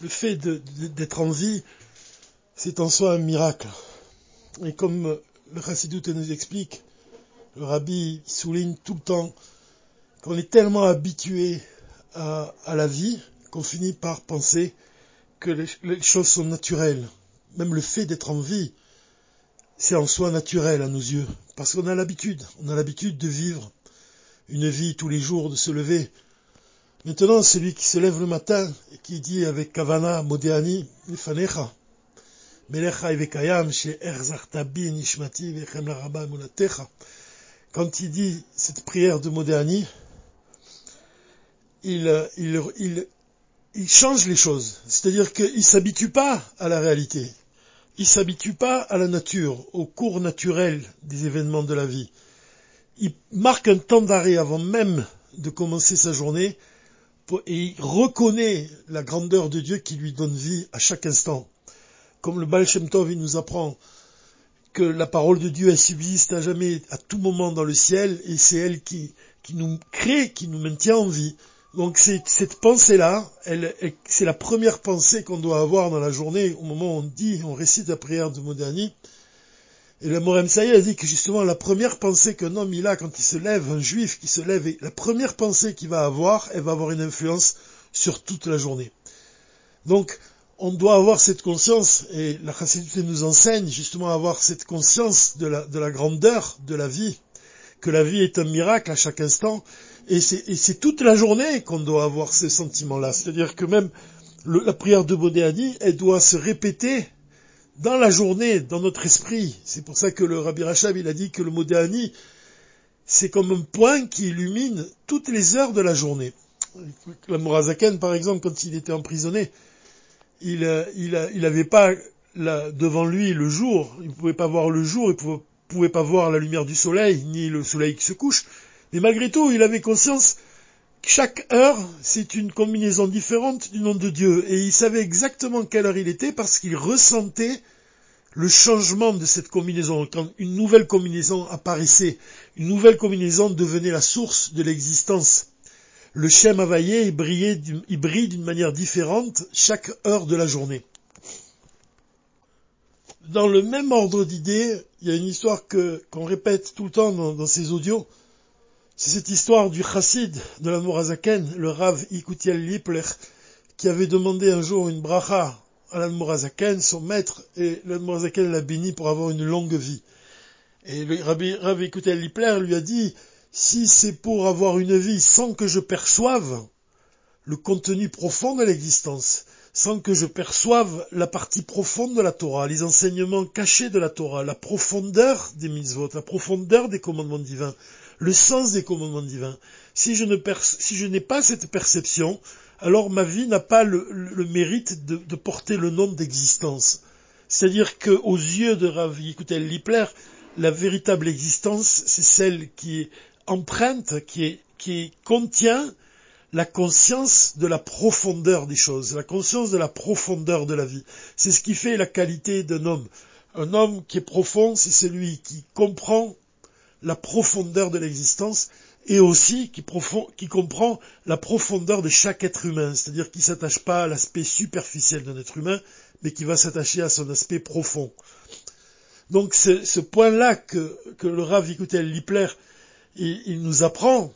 le fait d'être en vie, c'est en soi un miracle. Et comme le Chassidut nous explique, le Rabbi souligne tout le temps qu'on est tellement habitué à, la vie qu'on finit par penser que les, choses sont naturelles. Même le fait d'être en vie, c'est en soi naturel à nos yeux, parce qu'on a l'habitude, on a l'habitude de vivre une vie tous les jours, de se lever. Maintenant, celui qui se lève le matin et qui dit avec Kavana, Modéani, Ifanecha, Melecha Evekayam, chez Erzartabi, Nishmati, Vechem Munatecha, quand il dit cette prière de Modéani, il, il, il, il change les choses. C'est-à-dire qu'il s'habitue pas à la réalité. Il s'habitue pas à la nature, au cours naturel des événements de la vie. Il marque un temps d'arrêt avant même de commencer sa journée et il reconnaît la grandeur de Dieu qui lui donne vie à chaque instant. Comme le Baal Shem Tov, il nous apprend que la parole de Dieu, elle subsiste à jamais, à tout moment dans le ciel, et c'est elle qui, qui nous crée, qui nous maintient en vie. Donc cette pensée-là, c'est la première pensée qu'on doit avoir dans la journée au moment où on dit, on récite la prière de Modani. Et le Morem a dit que justement la première pensée qu'un homme il a quand il se lève, un juif qui se lève, la première pensée qu'il va avoir, elle va avoir une influence sur toute la journée. Donc on doit avoir cette conscience, et la chassidité nous enseigne justement à avoir cette conscience de la, de la grandeur de la vie, que la vie est un miracle à chaque instant, et c'est toute la journée qu'on doit avoir ce sentiment-là. C'est-à-dire que même la prière de Bodéani, elle doit se répéter dans la journée, dans notre esprit. C'est pour ça que le Rabbi Rachab, il a dit que le Modéani, c'est comme un point qui illumine toutes les heures de la journée. Le Morazaken, par exemple, quand il était emprisonné, il n'avait pas devant lui le jour, il ne pouvait pas voir le jour, il ne pouvait pas voir la lumière du soleil, ni le soleil qui se couche. Mais malgré tout, il avait conscience chaque heure, c'est une combinaison différente du nom de Dieu. Et il savait exactement quelle heure il était parce qu'il ressentait le changement de cette combinaison. Quand une nouvelle combinaison apparaissait, une nouvelle combinaison devenait la source de l'existence. Le Shem Havaïe, il, il brille d'une manière différente chaque heure de la journée. Dans le même ordre d'idées, il y a une histoire qu'on répète tout le temps dans ces audios, c'est cette histoire du chassid de la Morazaken, le Rav Ikutiel Lipler, qui avait demandé un jour une bracha à l'Admorazaken, son maître, et l'Admorazaken l'a béni pour avoir une longue vie. Et le Rav Ikutiel Lipler lui a dit, si c'est pour avoir une vie sans que je perçoive le contenu profond de l'existence, sans que je perçoive la partie profonde de la Torah, les enseignements cachés de la Torah, la profondeur des mitzvot, la profondeur des commandements divins, le sens des commandements divins. Si je ne si je n'ai pas cette perception, alors ma vie n'a pas le, mérite de, porter le nom d'existence. C'est-à-dire qu'aux yeux de Rav Yikutel Lipler, la véritable existence, c'est celle qui est empreinte, qui contient la conscience de la profondeur des choses, la conscience de la profondeur de la vie. C'est ce qui fait la qualité d'un homme. Un homme qui est profond, c'est celui qui comprend la profondeur de l'existence et aussi qui, comprend la profondeur de chaque être humain, c'est-à-dire qui ne s'attache pas à l'aspect superficiel d'un être humain, mais qui va s'attacher à son aspect profond. Donc c'est ce point-là que, le Rav Yikutel Lipler, il, nous apprend,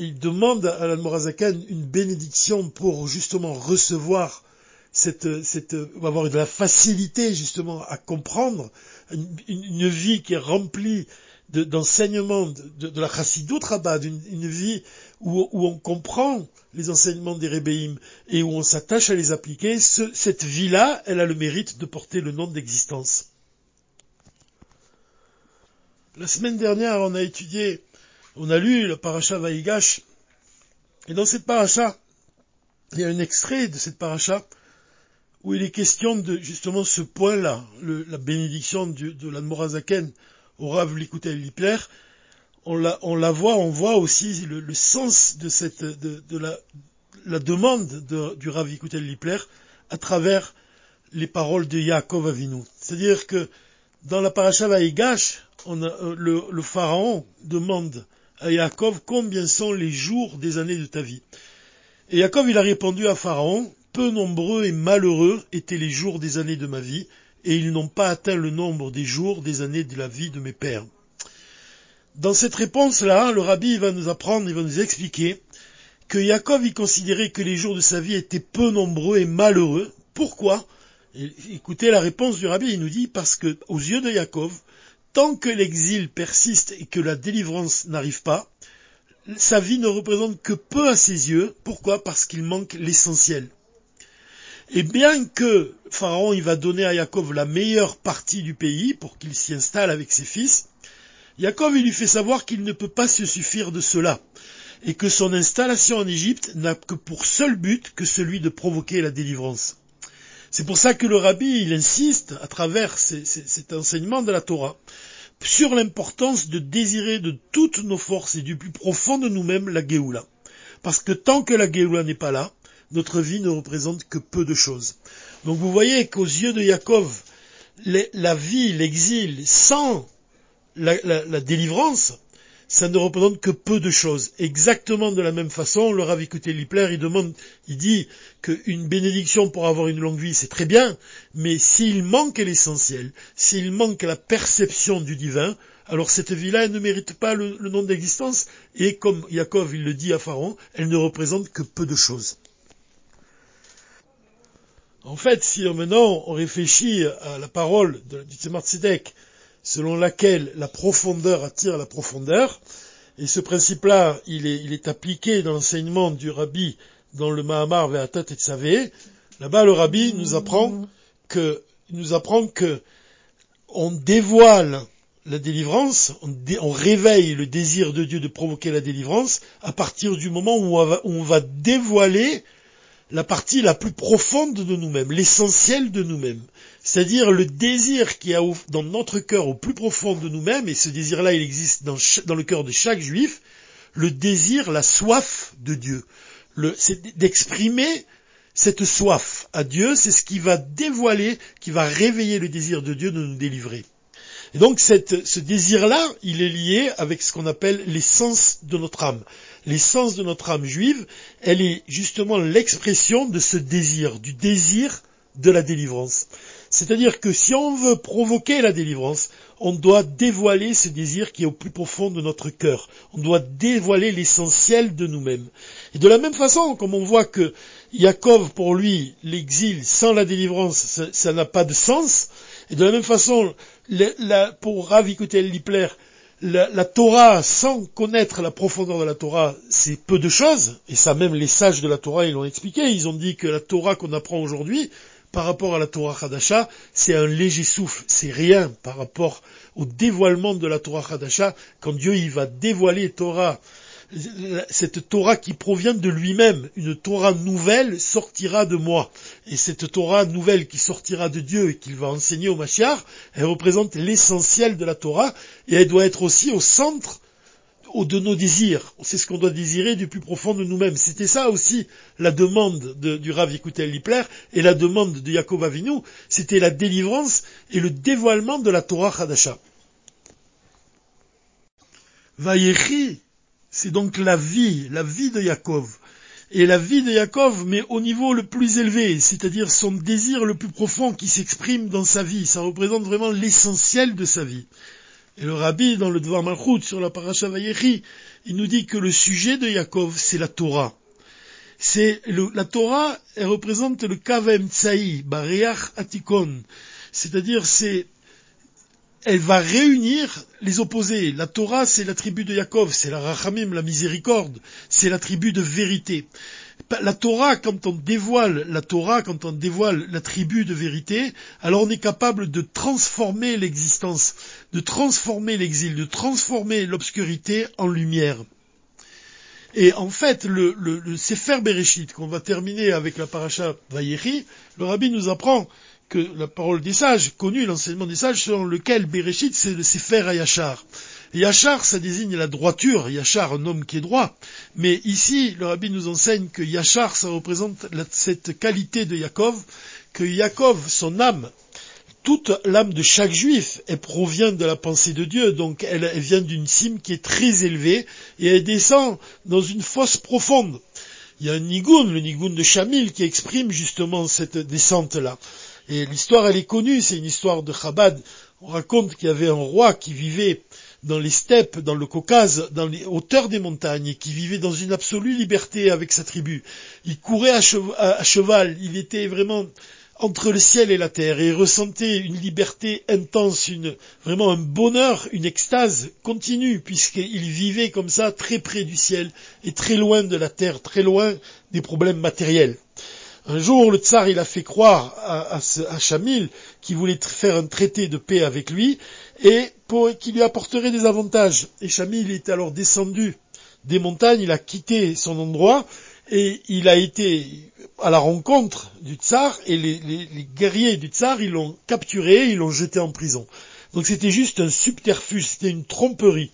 il demande à l'Admorazakan une bénédiction pour justement recevoir cette, cette, avoir de la facilité justement à comprendre une vie qui est remplie d'enseignement de, de, la chassidoute rabat, d'une une vie où, où, on comprend les enseignements des rébéim et où on s'attache à les appliquer, cette vie-là, elle a le mérite de porter le nom d'existence. La semaine dernière, on a étudié, on a lu le paracha Vaïgash, et dans cette paracha, il y a un extrait de cette paracha où il est question de justement ce point-là, la bénédiction de, de l'Admorazaken, au Rav Likutel Lipler, on la, on la voit, on voit aussi le, sens de la, demande de, du Rav Likutel Lipler à travers les paroles de Yaakov Avinu. C'est-à-dire que dans la paracha Vaïgash, euh, le, le, pharaon demande à Yaakov combien sont les jours des années de ta vie. Et Yaakov, il a répondu à Pharaon, peu nombreux et malheureux étaient les jours des années de ma vie, et ils n'ont pas atteint le nombre des jours des années de la vie de mes pères. Dans cette réponse-là, le rabbi va nous apprendre, il va nous expliquer que Yaakov y considérait que les jours de sa vie étaient peu nombreux et malheureux. Pourquoi? Écoutez la réponse du rabbi, il nous dit parce que aux yeux de Yaakov, tant que l'exil persiste et que la délivrance n'arrive pas, sa vie ne représente que peu à ses yeux. Pourquoi? Parce qu'il manque l'essentiel. Et bien que Pharaon il va donner à Yaakov la meilleure partie du pays pour qu'il s'y installe avec ses fils, Yaakov il lui fait savoir qu'il ne peut pas se suffire de cela et que son installation en Égypte n'a que pour seul but que celui de provoquer la délivrance. C'est pour ça que le rabbi, il insiste, à travers cet enseignement de la Torah, sur l'importance de désirer de toutes nos forces et du plus profond de nous-mêmes la Géoula. Parce que tant que la Géoula n'est pas là, notre vie ne représente que peu de choses. Donc vous voyez qu'aux yeux de Yaakov, la vie, l'exil, sans la délivrance, ça ne représente que peu de choses. Exactement de la même façon, le Rav Lipler, il demande, il dit qu'une bénédiction pour avoir une longue vie, c'est très bien, mais s'il manque l'essentiel, s'il manque la perception du divin, alors cette vie-là, elle ne mérite pas le, nom d'existence, et comme Yaakov, il le dit à Pharaon, elle ne représente que peu de choses. En fait, si maintenant on réfléchit à la parole du Tzemar Tzedek, selon laquelle la profondeur attire la profondeur. Et ce principe-là, il est, appliqué dans l'enseignement du rabbi dans le Mahamar Ve'atat et Tzavé. Là-bas, le rabbi nous apprend que, nous apprend que on dévoile la délivrance, on, réveille le désir de Dieu de provoquer la délivrance à partir du moment où on va dévoiler la partie la plus profonde de nous-mêmes, l'essentiel de nous-mêmes. C'est-à-dire le désir qui a dans notre cœur au plus profond de nous-mêmes, et ce désir-là il existe dans, le cœur de chaque juif, le désir, la soif de Dieu. c'est d'exprimer cette soif à Dieu, c'est ce qui va dévoiler, qui va réveiller le désir de Dieu de nous délivrer. Et donc ce désir-là, il est lié avec ce qu'on appelle l'essence de notre âme. L'essence de notre âme juive, elle est justement l'expression de ce désir, du désir de la délivrance. C'est-à-dire que si on veut provoquer la délivrance, on doit dévoiler ce désir qui est au plus profond de notre cœur. On doit dévoiler l'essentiel de nous-mêmes. Et de la même façon, comme on voit que Yaakov, pour lui, l'exil sans la délivrance, ça n'a pas de sens, et de la même façon, pour Rav Lipler, la, la, Torah, sans connaître la profondeur de la Torah, c'est peu de choses, et ça même les sages de la Torah, ils l'ont expliqué, ils ont dit que la Torah qu'on apprend aujourd'hui, par rapport à la Torah Hadasha, c'est un léger souffle, c'est rien par rapport au dévoilement de la Torah Hadasha, quand Dieu il va dévoiler Torah cette Torah qui provient de lui-même, une Torah nouvelle sortira de moi. Et cette Torah nouvelle qui sortira de Dieu et qu'il va enseigner au Mashiach, elle représente l'essentiel de la Torah et elle doit être aussi au centre de nos désirs. C'est ce qu'on doit désirer du plus profond de nous-mêmes. C'était ça aussi la demande du Rav Yekutel Lipler et la demande de Yaakov Avinu. C'était la délivrance et le dévoilement de la Torah Hadasha. Vayechi, c'est donc la vie, la vie de Yaakov. Et la vie de Yaakov, mais au niveau le plus élevé, c'est-à-dire son désir le plus profond qui s'exprime dans sa vie. Ça représente vraiment l'essentiel de sa vie. Et le rabbi, dans le Devar Malchut, sur la Parasha Vayechi, il nous dit que le sujet de Yaakov, c'est la Torah. C'est la Torah, elle représente le Kavem Tsaï, Bareach Atikon. C'est-à-dire, c'est elle va réunir les opposés. La Torah, c'est la tribu de Yaakov, c'est la Rachamim, la miséricorde, c'est la tribu de vérité. La Torah, quand on dévoile la Torah, quand on dévoile la tribu de vérité, alors on est capable de transformer l'existence, de transformer l'exil, de transformer l'obscurité en lumière. Et en fait, le, le, Sefer Bereshit, qu'on va terminer avec la paracha Vayechi, le rabbi nous apprend que la parole des sages, connue l'enseignement des sages, selon lequel Bereshit, c'est le Sefer à Yachar. Yachar, ça désigne la droiture, Yachar, un homme qui est droit. Mais ici, le rabbi nous enseigne que Yachar, ça représente cette qualité de Yaakov, que Yaakov, son âme, toute l'âme de chaque juif, elle provient de la pensée de Dieu, donc elle, vient d'une cime qui est très élevée, et elle descend dans une fosse profonde. il y a un nigoun, le nigoun de Shamil, qui exprime justement cette descente-là. Et l'histoire, elle est connue, c'est une histoire de Chabad. On raconte qu'il y avait un roi qui vivait dans les steppes, dans le Caucase, dans les hauteurs des montagnes, et qui vivait dans une absolue liberté avec sa tribu. Il courait à, cheval, il était vraiment entre le ciel et la terre, et il ressentait une liberté intense, vraiment un bonheur, une extase continue, puisqu'il vivait comme ça très près du ciel, et très loin de la terre, très loin des problèmes matériels. Un jour, le tsar, il a fait croire à, à, Chamil qu'il voulait faire un traité de paix avec lui et qu'il lui apporterait des avantages. Et Chamil est alors descendu des montagnes, il a quitté son endroit et il a été à la rencontre du tsar et les, les guerriers du tsar, ils l'ont capturé, ils l'ont jeté en prison. Donc c'était juste un subterfuge, c'était une tromperie.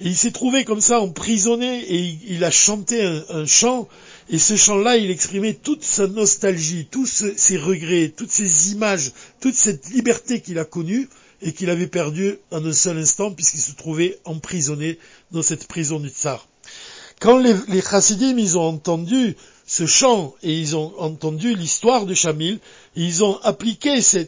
Et il s'est trouvé comme ça emprisonné et il, a chanté un, chant. Et ce chant-là, il exprimait toute sa nostalgie, tous ses regrets, toutes ses images, toute cette liberté qu'il a connue et qu'il avait perdue en un seul instant puisqu'il se trouvait emprisonné dans cette prison du tsar. Quand les, les chassidim, ils ont entendu ce chant. Et ils ont entendu l'histoire de Chamil, ils ont appliqué ce,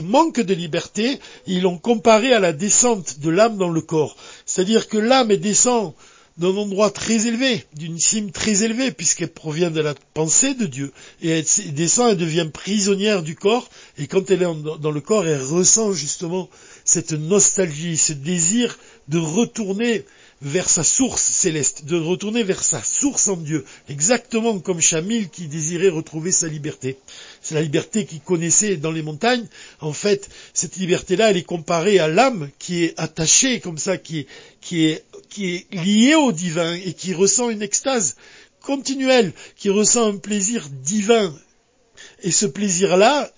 manque de liberté, ils l'ont comparé à la descente de l'âme dans le corps. C'est-à-dire que l'âme descend d'un endroit très élevé, d'une cime très élevée, puisqu'elle provient de la pensée de Dieu, et elle descend, elle devient prisonnière du corps, et quand elle est dans le corps, elle ressent justement cette nostalgie, ce désir de retourner vers sa source céleste, de retourner vers sa source en Dieu, exactement comme Chamil qui désirait retrouver sa liberté. C'est la liberté qu'il connaissait dans les montagnes. En fait, cette liberté-là, elle est comparée à l'âme qui est attachée comme ça, qui est, qui est, liée au divin et qui ressent une extase continuelle, qui ressent un plaisir divin. Et ce plaisir-là,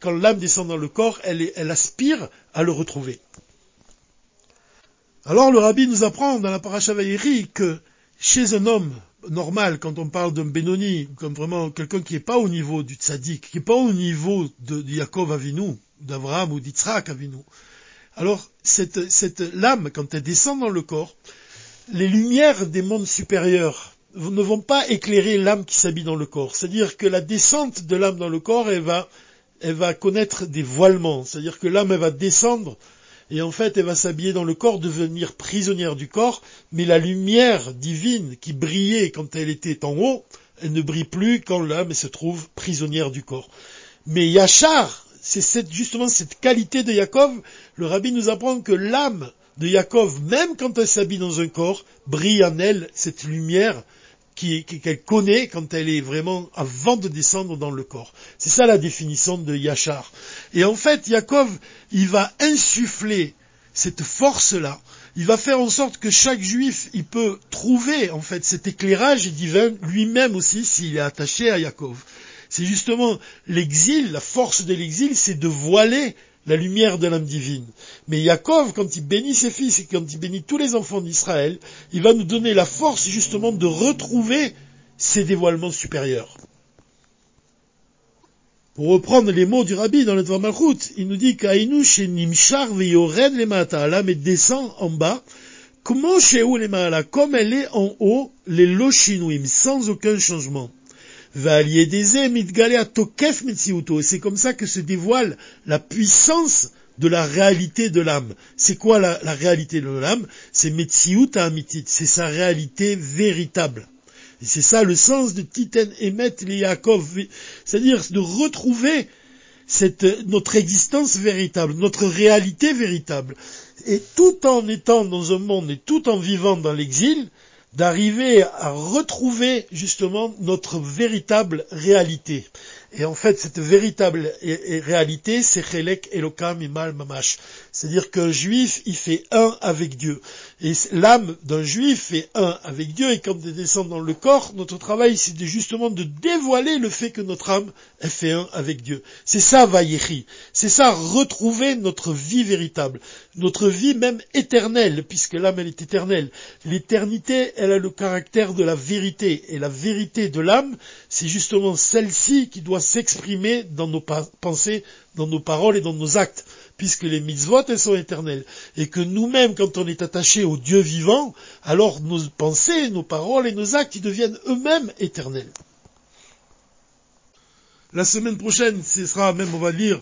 quand l'âme descend dans le corps, elle, elle aspire à le retrouver. Alors le rabbi nous apprend dans la paracha que chez un homme normal, quand on parle d'un Benoni, comme vraiment quelqu'un qui n'est pas au niveau du tzaddik, qui n'est pas au niveau de, Yaakov Avinu, d'Abraham ou d'Yitzhak Avinu, alors cette, cette lame, quand elle descend dans le corps, les lumières des mondes supérieurs ne vont pas éclairer l'âme qui s'habille dans le corps. C'est-à-dire que la descente de l'âme dans le corps, elle va, elle va connaître des voilements. C'est-à-dire que l'âme, elle va descendre et en fait elle va s'habiller dans le corps, devenir prisonnière du corps, mais la lumière divine qui brillait quand elle était en haut, elle ne brille plus quand l'âme se trouve prisonnière du corps. Mais Yachar, c'est justement cette qualité de Yaakov, le rabbi nous apprend que l'âme de Yaakov, même quand elle s'habille dans un corps, brille en elle cette lumière qu'elle connaît quand elle est vraiment avant de descendre dans le corps. C'est ça la définition de Yachar. Et en fait, Yaakov, il va insuffler cette force-là. Il va faire en sorte que chaque juif, il peut trouver, en fait, cet éclairage divin lui-même aussi s'il est attaché à Yaakov. C'est justement l'exil, la force de l'exil, c'est de voiler la lumière de l'âme divine. Mais Yaakov, quand il bénit ses fils et quand il bénit tous les enfants d'Israël, il va nous donner la force justement de retrouver ces dévoilements supérieurs. Pour reprendre les mots du rabbi dans le Dvar il nous dit qu'Aïnou chez Nimchar veyored les l'âme descend en bas, comment chez les comme elle est en haut, les loshinouim, sans aucun changement. C'est comme ça que se dévoile la puissance de la réalité de l'âme. C'est quoi la, réalité de l'âme? C'est Metsiout Amitit, c'est sa réalité véritable. Et c'est ça le sens de Titen Emet Yaakov, c'est-à-dire de retrouver notre existence véritable, notre réalité véritable. Et tout en étant dans un monde et tout en vivant dans l'exil, d'arriver à retrouver justement notre véritable réalité. Et en fait, cette véritable réalité, c'est Chelek Elokam Imal Mamash. C'est-à-dire qu'un juif, il fait un avec Dieu. Et l'âme d'un juif fait un avec Dieu. Et quand il descend dans le corps, notre travail, c'est justement de dévoiler le fait que notre âme, elle fait un avec Dieu. C'est ça, Vayechi. C'est ça, retrouver notre vie véritable. Notre vie même éternelle, puisque l'âme, elle est éternelle. L'éternité, elle a le caractère de la vérité. Et la vérité de l'âme, c'est justement celle-ci qui doit s'exprimer dans nos pensées, dans nos paroles et dans nos actes, puisque les mitzvot, elles sont éternelles. Et que nous-mêmes, quand on est attaché au Dieu vivant, alors nos pensées, nos paroles et nos actes, ils deviennent eux-mêmes éternels. La semaine prochaine, ce sera même, on va lire,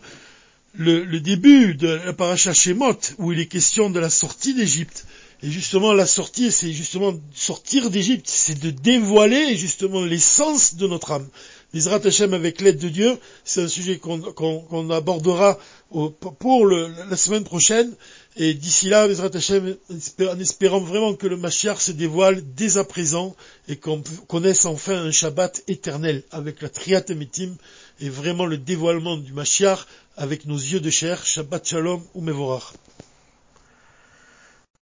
le, début de la paracha Shemot, où il est question de la sortie d'Égypte. Et justement, la sortie, c'est justement sortir d'Égypte, c'est de dévoiler justement l'essence de notre âme. L'Israt Hashem avec l'aide de Dieu, c'est un sujet qu'on abordera pour la semaine prochaine. Et d'ici là, l'Israt Hashem, en espérant vraiment que le Mashiach se dévoile dès à présent et qu'on connaisse enfin un Shabbat éternel avec la Triat Emitim et vraiment le dévoilement du Mashiach avec nos yeux de chair. Shabbat Shalom ou Mevorach.